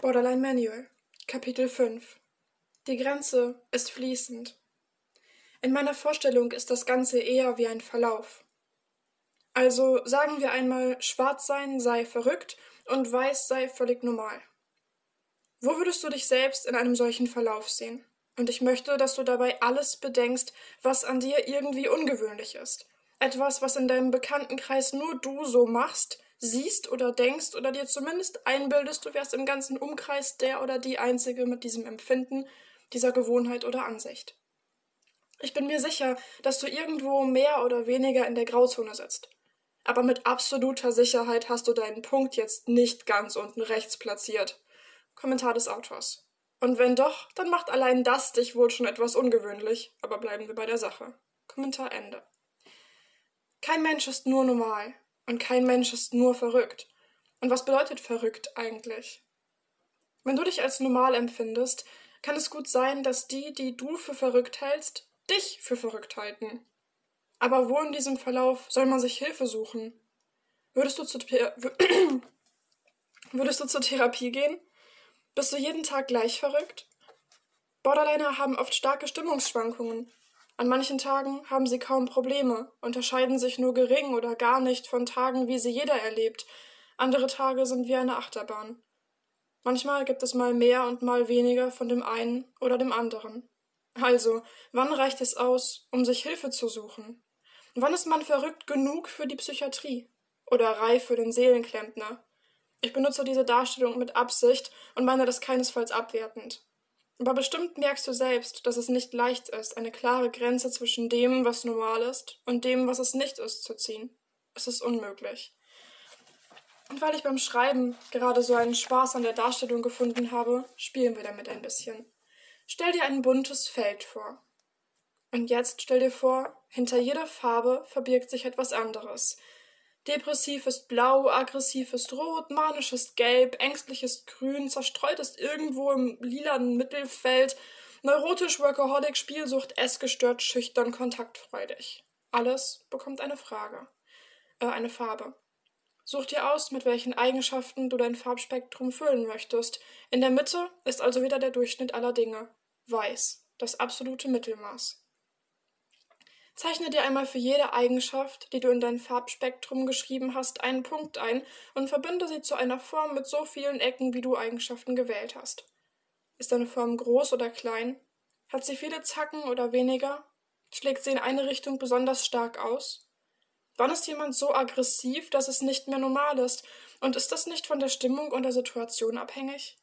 Borderline Manual, Kapitel 5 Die Grenze ist fließend. In meiner Vorstellung ist das Ganze eher wie ein Verlauf. Also sagen wir einmal, schwarz sein sei verrückt und weiß sei völlig normal. Wo würdest du dich selbst in einem solchen Verlauf sehen? Und ich möchte, dass du dabei alles bedenkst, was an dir irgendwie ungewöhnlich ist. Etwas, was in deinem Bekanntenkreis nur du so machst, siehst oder denkst oder dir zumindest einbildest, du wärst im ganzen Umkreis der oder die Einzige mit diesem Empfinden, dieser Gewohnheit oder Ansicht. Ich bin mir sicher, dass du irgendwo mehr oder weniger in der Grauzone sitzt. Aber mit absoluter Sicherheit hast du deinen Punkt jetzt nicht ganz unten rechts platziert. Kommentar des Autors. Und wenn doch, dann macht allein das dich wohl schon etwas ungewöhnlich, aber bleiben wir bei der Sache. Kommentar Ende. Kein Mensch ist nur normal. Und kein Mensch ist nur verrückt. Und was bedeutet verrückt eigentlich? Wenn du dich als normal empfindest, kann es gut sein, dass die, die du für verrückt hältst, dich für verrückt halten. Aber wo in diesem Verlauf soll man sich Hilfe suchen? Würdest du, zu, Würdest du zur Therapie gehen? Bist du jeden Tag gleich verrückt? Borderliner haben oft starke Stimmungsschwankungen. An manchen Tagen haben sie kaum Probleme, unterscheiden sich nur gering oder gar nicht von Tagen, wie sie jeder erlebt. Andere Tage sind wie eine Achterbahn. Manchmal gibt es mal mehr und mal weniger von dem einen oder dem anderen. Also, wann reicht es aus, um sich Hilfe zu suchen? Wann ist man verrückt genug für die Psychiatrie? Oder reif für den Seelenklempner? Ich benutze diese Darstellung mit Absicht und meine das keinesfalls abwertend. Aber bestimmt merkst du selbst, dass es nicht leicht ist, eine klare Grenze zwischen dem, was normal ist, und dem, was es nicht ist, zu ziehen. Es ist unmöglich. Und weil ich beim Schreiben gerade so einen Spaß an der Darstellung gefunden habe, spielen wir damit ein bisschen. Stell dir ein buntes Feld vor. Und jetzt stell dir vor, hinter jeder Farbe verbirgt sich etwas anderes, Depressiv ist blau, aggressiv ist rot, manisch ist gelb, ängstlich ist grün, zerstreut ist irgendwo im lilanen Mittelfeld, neurotisch, workaholic, Spielsucht, essgestört, schüchtern, kontaktfreudig. Alles bekommt eine Frage, äh, eine Farbe. Such dir aus, mit welchen Eigenschaften du dein Farbspektrum füllen möchtest. In der Mitte ist also wieder der Durchschnitt aller Dinge. Weiß, das absolute Mittelmaß. Zeichne dir einmal für jede Eigenschaft, die du in dein Farbspektrum geschrieben hast, einen Punkt ein und verbinde sie zu einer Form mit so vielen Ecken, wie du Eigenschaften gewählt hast. Ist deine Form groß oder klein? Hat sie viele Zacken oder weniger? Schlägt sie in eine Richtung besonders stark aus? Wann ist jemand so aggressiv, dass es nicht mehr normal ist? Und ist das nicht von der Stimmung und der Situation abhängig?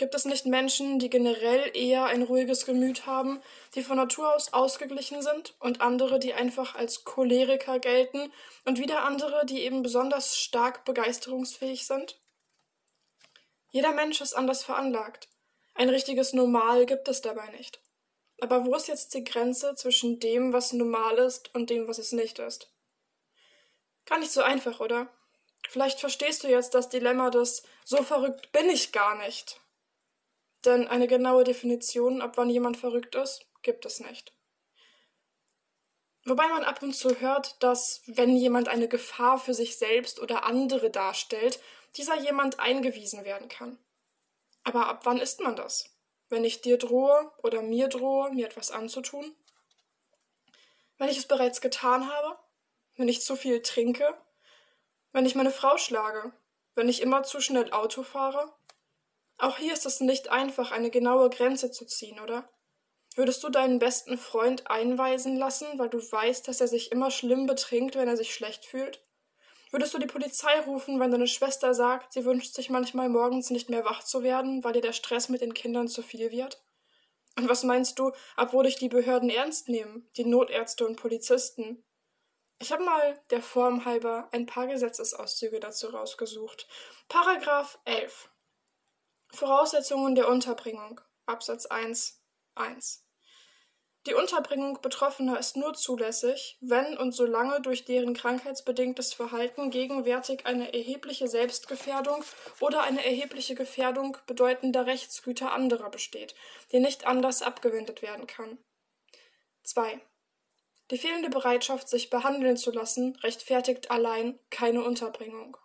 Gibt es nicht Menschen, die generell eher ein ruhiges Gemüt haben, die von Natur aus ausgeglichen sind, und andere, die einfach als Choleriker gelten, und wieder andere, die eben besonders stark begeisterungsfähig sind? Jeder Mensch ist anders veranlagt. Ein richtiges Normal gibt es dabei nicht. Aber wo ist jetzt die Grenze zwischen dem, was normal ist, und dem, was es nicht ist? Gar nicht so einfach, oder? Vielleicht verstehst du jetzt das Dilemma des So verrückt bin ich gar nicht denn eine genaue Definition, ab wann jemand verrückt ist, gibt es nicht. Wobei man ab und zu hört, dass, wenn jemand eine Gefahr für sich selbst oder andere darstellt, dieser jemand eingewiesen werden kann. Aber ab wann ist man das? Wenn ich dir drohe oder mir drohe, mir etwas anzutun? Wenn ich es bereits getan habe? Wenn ich zu viel trinke? Wenn ich meine Frau schlage? Wenn ich immer zu schnell Auto fahre? Auch hier ist es nicht einfach, eine genaue Grenze zu ziehen, oder? Würdest du deinen besten Freund einweisen lassen, weil du weißt, dass er sich immer schlimm betrinkt, wenn er sich schlecht fühlt? Würdest du die Polizei rufen, wenn deine Schwester sagt, sie wünscht sich manchmal morgens nicht mehr wach zu werden, weil dir der Stress mit den Kindern zu viel wird? Und was meinst du, ab wo dich die Behörden ernst nehmen, die Notärzte und Polizisten? Ich habe mal der Form halber ein paar Gesetzesauszüge dazu rausgesucht. Paragraph 11 Voraussetzungen der Unterbringung Absatz 1 1 Die Unterbringung Betroffener ist nur zulässig, wenn und solange durch deren krankheitsbedingtes Verhalten gegenwärtig eine erhebliche Selbstgefährdung oder eine erhebliche Gefährdung bedeutender Rechtsgüter anderer besteht, die nicht anders abgewendet werden kann. 2. Die fehlende Bereitschaft, sich behandeln zu lassen, rechtfertigt allein keine Unterbringung.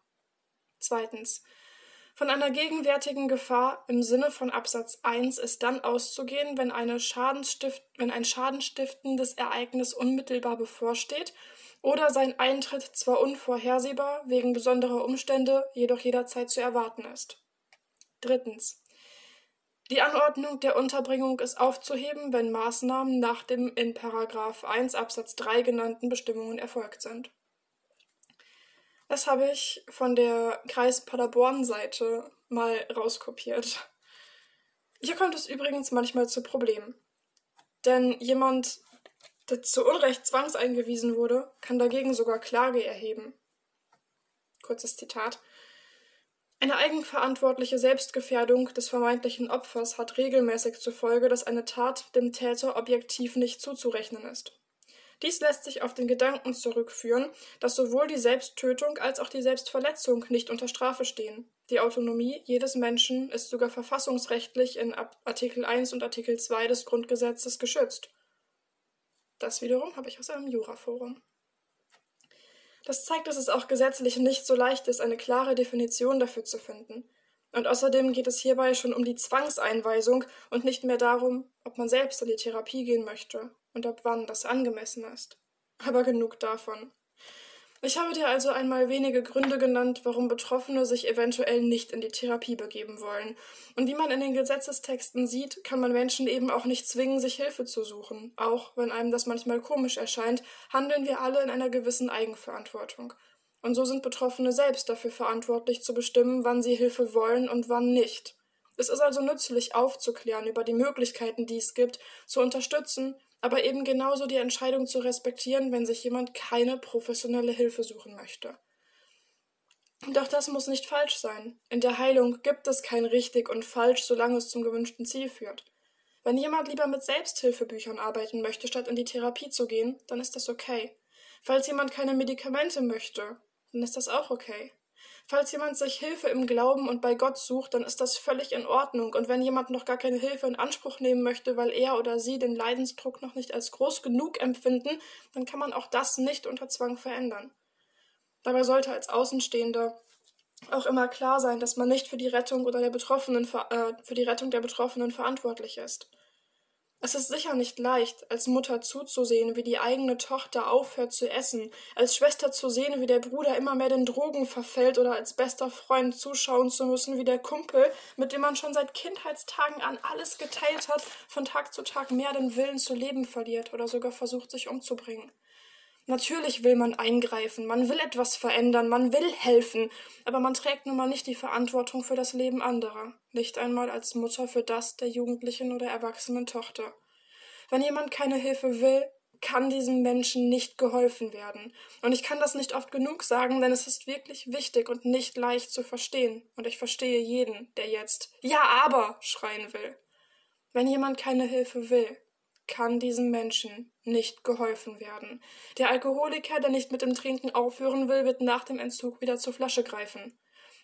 Zweitens Von einer gegenwärtigen Gefahr im Sinne von Absatz 1 ist dann auszugehen, wenn, wenn ein schadenstiftendes Ereignis unmittelbar bevorsteht oder sein Eintritt zwar unvorhersehbar, wegen besonderer Umstände, jedoch jederzeit zu erwarten ist. Drittens. Die Anordnung der Unterbringung ist aufzuheben, wenn Maßnahmen nach dem in Paragraph 1 Absatz 3 genannten Bestimmungen erfolgt sind. Das habe ich von der Kreis Paderborn-Seite mal rauskopiert. Hier kommt es übrigens manchmal zu Problemen. Denn jemand, der zu Unrecht zwangseingewiesen wurde, kann dagegen sogar Klage erheben. Kurzes Zitat. Eine eigenverantwortliche Selbstgefährdung des vermeintlichen Opfers hat regelmäßig zur Folge, dass eine Tat dem Täter objektiv nicht zuzurechnen ist. Dies lässt sich auf den Gedanken zurückführen, dass sowohl die Selbsttötung als auch die Selbstverletzung nicht unter Strafe stehen. Die Autonomie jedes Menschen ist sogar verfassungsrechtlich in Artikel 1 und Artikel 2 des Grundgesetzes geschützt. Das wiederum habe ich aus einem Juraforum. Das zeigt, dass es auch gesetzlich nicht so leicht ist, eine klare Definition dafür zu finden. Und außerdem geht es hierbei schon um die Zwangseinweisung und nicht mehr darum, ob man selbst in die Therapie gehen möchte und ab wann das angemessen ist. Aber genug davon. Ich habe dir also einmal wenige Gründe genannt, warum Betroffene sich eventuell nicht in die Therapie begeben wollen. Und wie man in den Gesetzestexten sieht, kann man Menschen eben auch nicht zwingen, sich Hilfe zu suchen. Auch wenn einem das manchmal komisch erscheint, handeln wir alle in einer gewissen Eigenverantwortung. Und so sind Betroffene selbst dafür verantwortlich zu bestimmen, wann sie Hilfe wollen und wann nicht. Es ist also nützlich aufzuklären über die Möglichkeiten, die es gibt, zu unterstützen aber eben genauso die Entscheidung zu respektieren, wenn sich jemand keine professionelle Hilfe suchen möchte. Doch das muss nicht falsch sein. In der Heilung gibt es kein richtig und falsch, solange es zum gewünschten Ziel führt. Wenn jemand lieber mit Selbsthilfebüchern arbeiten möchte, statt in die Therapie zu gehen, dann ist das okay. Falls jemand keine Medikamente möchte, dann ist das auch okay. Falls jemand sich Hilfe im Glauben und bei Gott sucht, dann ist das völlig in Ordnung. Und wenn jemand noch gar keine Hilfe in Anspruch nehmen möchte, weil er oder sie den Leidensdruck noch nicht als groß genug empfinden, dann kann man auch das nicht unter Zwang verändern. Dabei sollte als Außenstehender auch immer klar sein, dass man nicht für die Rettung oder der Betroffenen äh, für die Rettung der Betroffenen verantwortlich ist. Es ist sicher nicht leicht, als Mutter zuzusehen, wie die eigene Tochter aufhört zu essen, als Schwester zu sehen, wie der Bruder immer mehr den Drogen verfällt oder als bester Freund zuschauen zu müssen, wie der Kumpel, mit dem man schon seit Kindheitstagen an alles geteilt hat, von Tag zu Tag mehr den Willen zu leben verliert oder sogar versucht, sich umzubringen. Natürlich will man eingreifen, man will etwas verändern, man will helfen, aber man trägt nun mal nicht die Verantwortung für das Leben anderer, nicht einmal als Mutter für das der jugendlichen oder erwachsenen Tochter. Wenn jemand keine Hilfe will, kann diesem Menschen nicht geholfen werden. Und ich kann das nicht oft genug sagen, denn es ist wirklich wichtig und nicht leicht zu verstehen. Und ich verstehe jeden, der jetzt Ja, aber schreien will. Wenn jemand keine Hilfe will, kann diesem Menschen nicht geholfen werden. Der Alkoholiker, der nicht mit dem Trinken aufhören will, wird nach dem Entzug wieder zur Flasche greifen.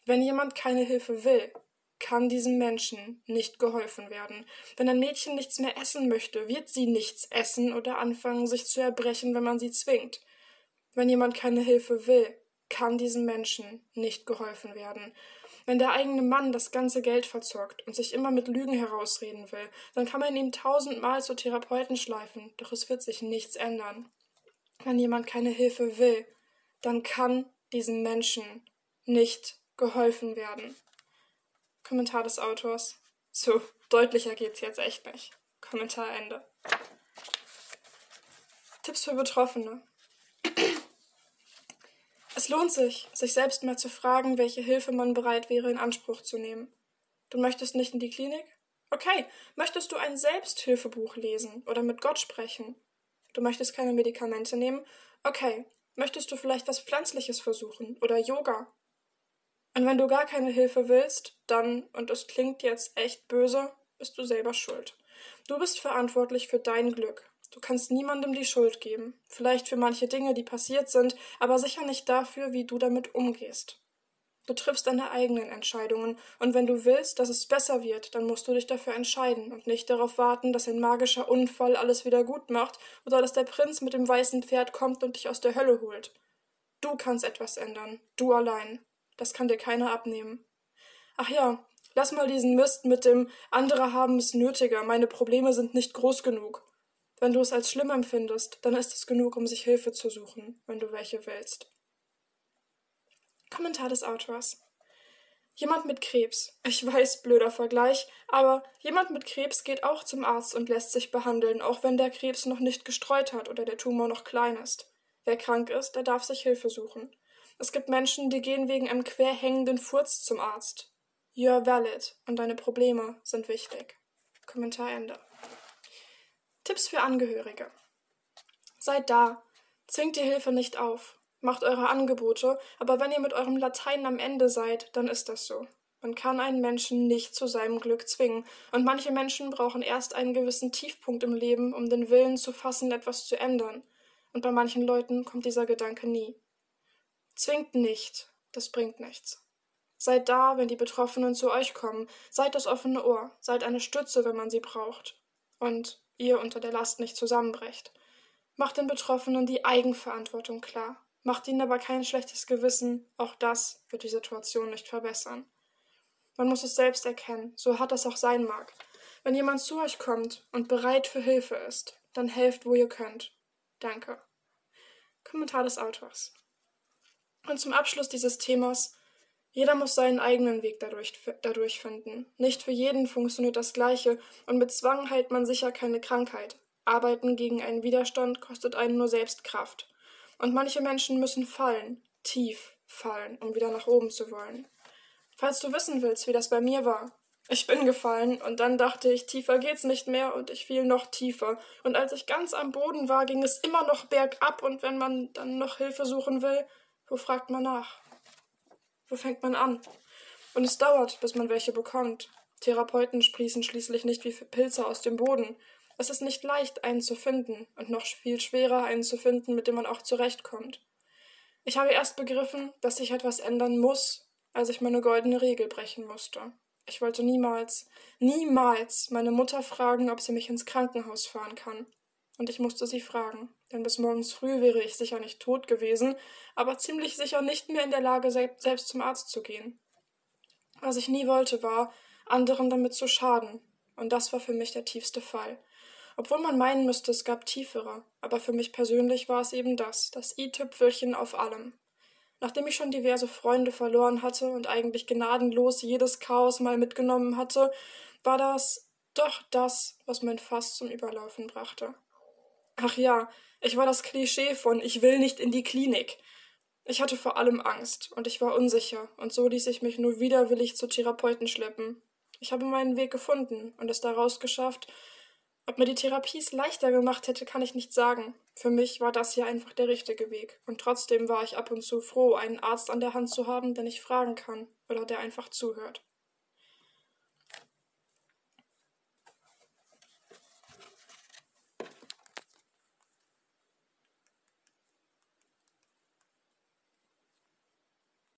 Wenn jemand keine Hilfe will, kann diesem Menschen nicht geholfen werden. Wenn ein Mädchen nichts mehr essen möchte, wird sie nichts essen oder anfangen, sich zu erbrechen, wenn man sie zwingt. Wenn jemand keine Hilfe will, kann diesem Menschen nicht geholfen werden. Wenn der eigene Mann das ganze Geld verzockt und sich immer mit Lügen herausreden will, dann kann man ihn tausendmal zu Therapeuten schleifen, doch es wird sich nichts ändern. Wenn jemand keine Hilfe will, dann kann diesem Menschen nicht geholfen werden. Kommentar des Autors. So, deutlicher geht's jetzt echt nicht. Kommentar Ende. Tipps für Betroffene. Es lohnt sich, sich selbst mal zu fragen, welche Hilfe man bereit wäre, in Anspruch zu nehmen. Du möchtest nicht in die Klinik? Okay, möchtest du ein Selbsthilfebuch lesen oder mit Gott sprechen? Du möchtest keine Medikamente nehmen? Okay, möchtest du vielleicht was Pflanzliches versuchen oder Yoga? Und wenn du gar keine Hilfe willst, dann, und es klingt jetzt echt böse, bist du selber schuld. Du bist verantwortlich für dein Glück. Du kannst niemandem die Schuld geben, vielleicht für manche Dinge, die passiert sind, aber sicher nicht dafür, wie du damit umgehst. Du triffst deine eigenen Entscheidungen, und wenn du willst, dass es besser wird, dann musst du dich dafür entscheiden und nicht darauf warten, dass ein magischer Unfall alles wieder gut macht oder dass der Prinz mit dem weißen Pferd kommt und dich aus der Hölle holt. Du kannst etwas ändern, du allein. Das kann dir keiner abnehmen. Ach ja, lass mal diesen Mist mit dem andere haben es nötiger, meine Probleme sind nicht groß genug. Wenn du es als schlimm empfindest, dann ist es genug, um sich Hilfe zu suchen, wenn du welche willst. Kommentar des Autors. Jemand mit Krebs. Ich weiß, blöder Vergleich, aber jemand mit Krebs geht auch zum Arzt und lässt sich behandeln, auch wenn der Krebs noch nicht gestreut hat oder der Tumor noch klein ist. Wer krank ist, der darf sich Hilfe suchen. Es gibt Menschen, die gehen wegen einem quer hängenden Furz zum Arzt. You're valid und deine Probleme sind wichtig. Kommentar Ende. Tipps für Angehörige. Seid da. Zwingt die Hilfe nicht auf. Macht eure Angebote, aber wenn ihr mit eurem Latein am Ende seid, dann ist das so. Man kann einen Menschen nicht zu seinem Glück zwingen, und manche Menschen brauchen erst einen gewissen Tiefpunkt im Leben, um den Willen zu fassen, etwas zu ändern. Und bei manchen Leuten kommt dieser Gedanke nie. Zwingt nicht, das bringt nichts. Seid da, wenn die Betroffenen zu euch kommen, seid das offene Ohr, seid eine Stütze, wenn man sie braucht. Und ihr unter der Last nicht zusammenbrecht. Macht den Betroffenen die Eigenverantwortung klar. Macht ihnen aber kein schlechtes Gewissen, auch das wird die Situation nicht verbessern. Man muss es selbst erkennen, so hart das auch sein mag. Wenn jemand zu euch kommt und bereit für Hilfe ist, dann helft, wo ihr könnt. Danke. Kommentar des Autors. Und zum Abschluss dieses Themas jeder muss seinen eigenen Weg dadurch, dadurch finden. Nicht für jeden funktioniert das Gleiche, und mit Zwang heilt man sicher keine Krankheit. Arbeiten gegen einen Widerstand kostet einen nur Selbstkraft. Und manche Menschen müssen fallen, tief fallen, um wieder nach oben zu wollen. Falls du wissen willst, wie das bei mir war. Ich bin gefallen, und dann dachte ich, tiefer geht's nicht mehr, und ich fiel noch tiefer. Und als ich ganz am Boden war, ging es immer noch bergab, und wenn man dann noch Hilfe suchen will, wo fragt man nach? Wo fängt man an? Und es dauert, bis man welche bekommt. Therapeuten sprießen schließlich nicht wie Pilze aus dem Boden. Es ist nicht leicht, einen zu finden, und noch viel schwerer, einen zu finden, mit dem man auch zurechtkommt. Ich habe erst begriffen, dass sich etwas ändern muss, als ich meine goldene Regel brechen musste. Ich wollte niemals, niemals meine Mutter fragen, ob sie mich ins Krankenhaus fahren kann und ich musste sie fragen, denn bis morgens früh wäre ich sicher nicht tot gewesen, aber ziemlich sicher nicht mehr in der Lage, selbst zum Arzt zu gehen. Was ich nie wollte, war, anderen damit zu schaden, und das war für mich der tiefste Fall. Obwohl man meinen müsste, es gab tiefere, aber für mich persönlich war es eben das, das i-Tüpfelchen auf allem. Nachdem ich schon diverse Freunde verloren hatte und eigentlich gnadenlos jedes Chaos mal mitgenommen hatte, war das doch das, was mein Fass zum Überlaufen brachte. Ach ja, ich war das Klischee von ich will nicht in die Klinik. Ich hatte vor allem Angst und ich war unsicher, und so ließ ich mich nur widerwillig zu Therapeuten schleppen. Ich habe meinen Weg gefunden und es daraus geschafft. Ob mir die Therapie es leichter gemacht hätte, kann ich nicht sagen. Für mich war das hier einfach der richtige Weg, und trotzdem war ich ab und zu froh, einen Arzt an der Hand zu haben, den ich fragen kann oder der einfach zuhört.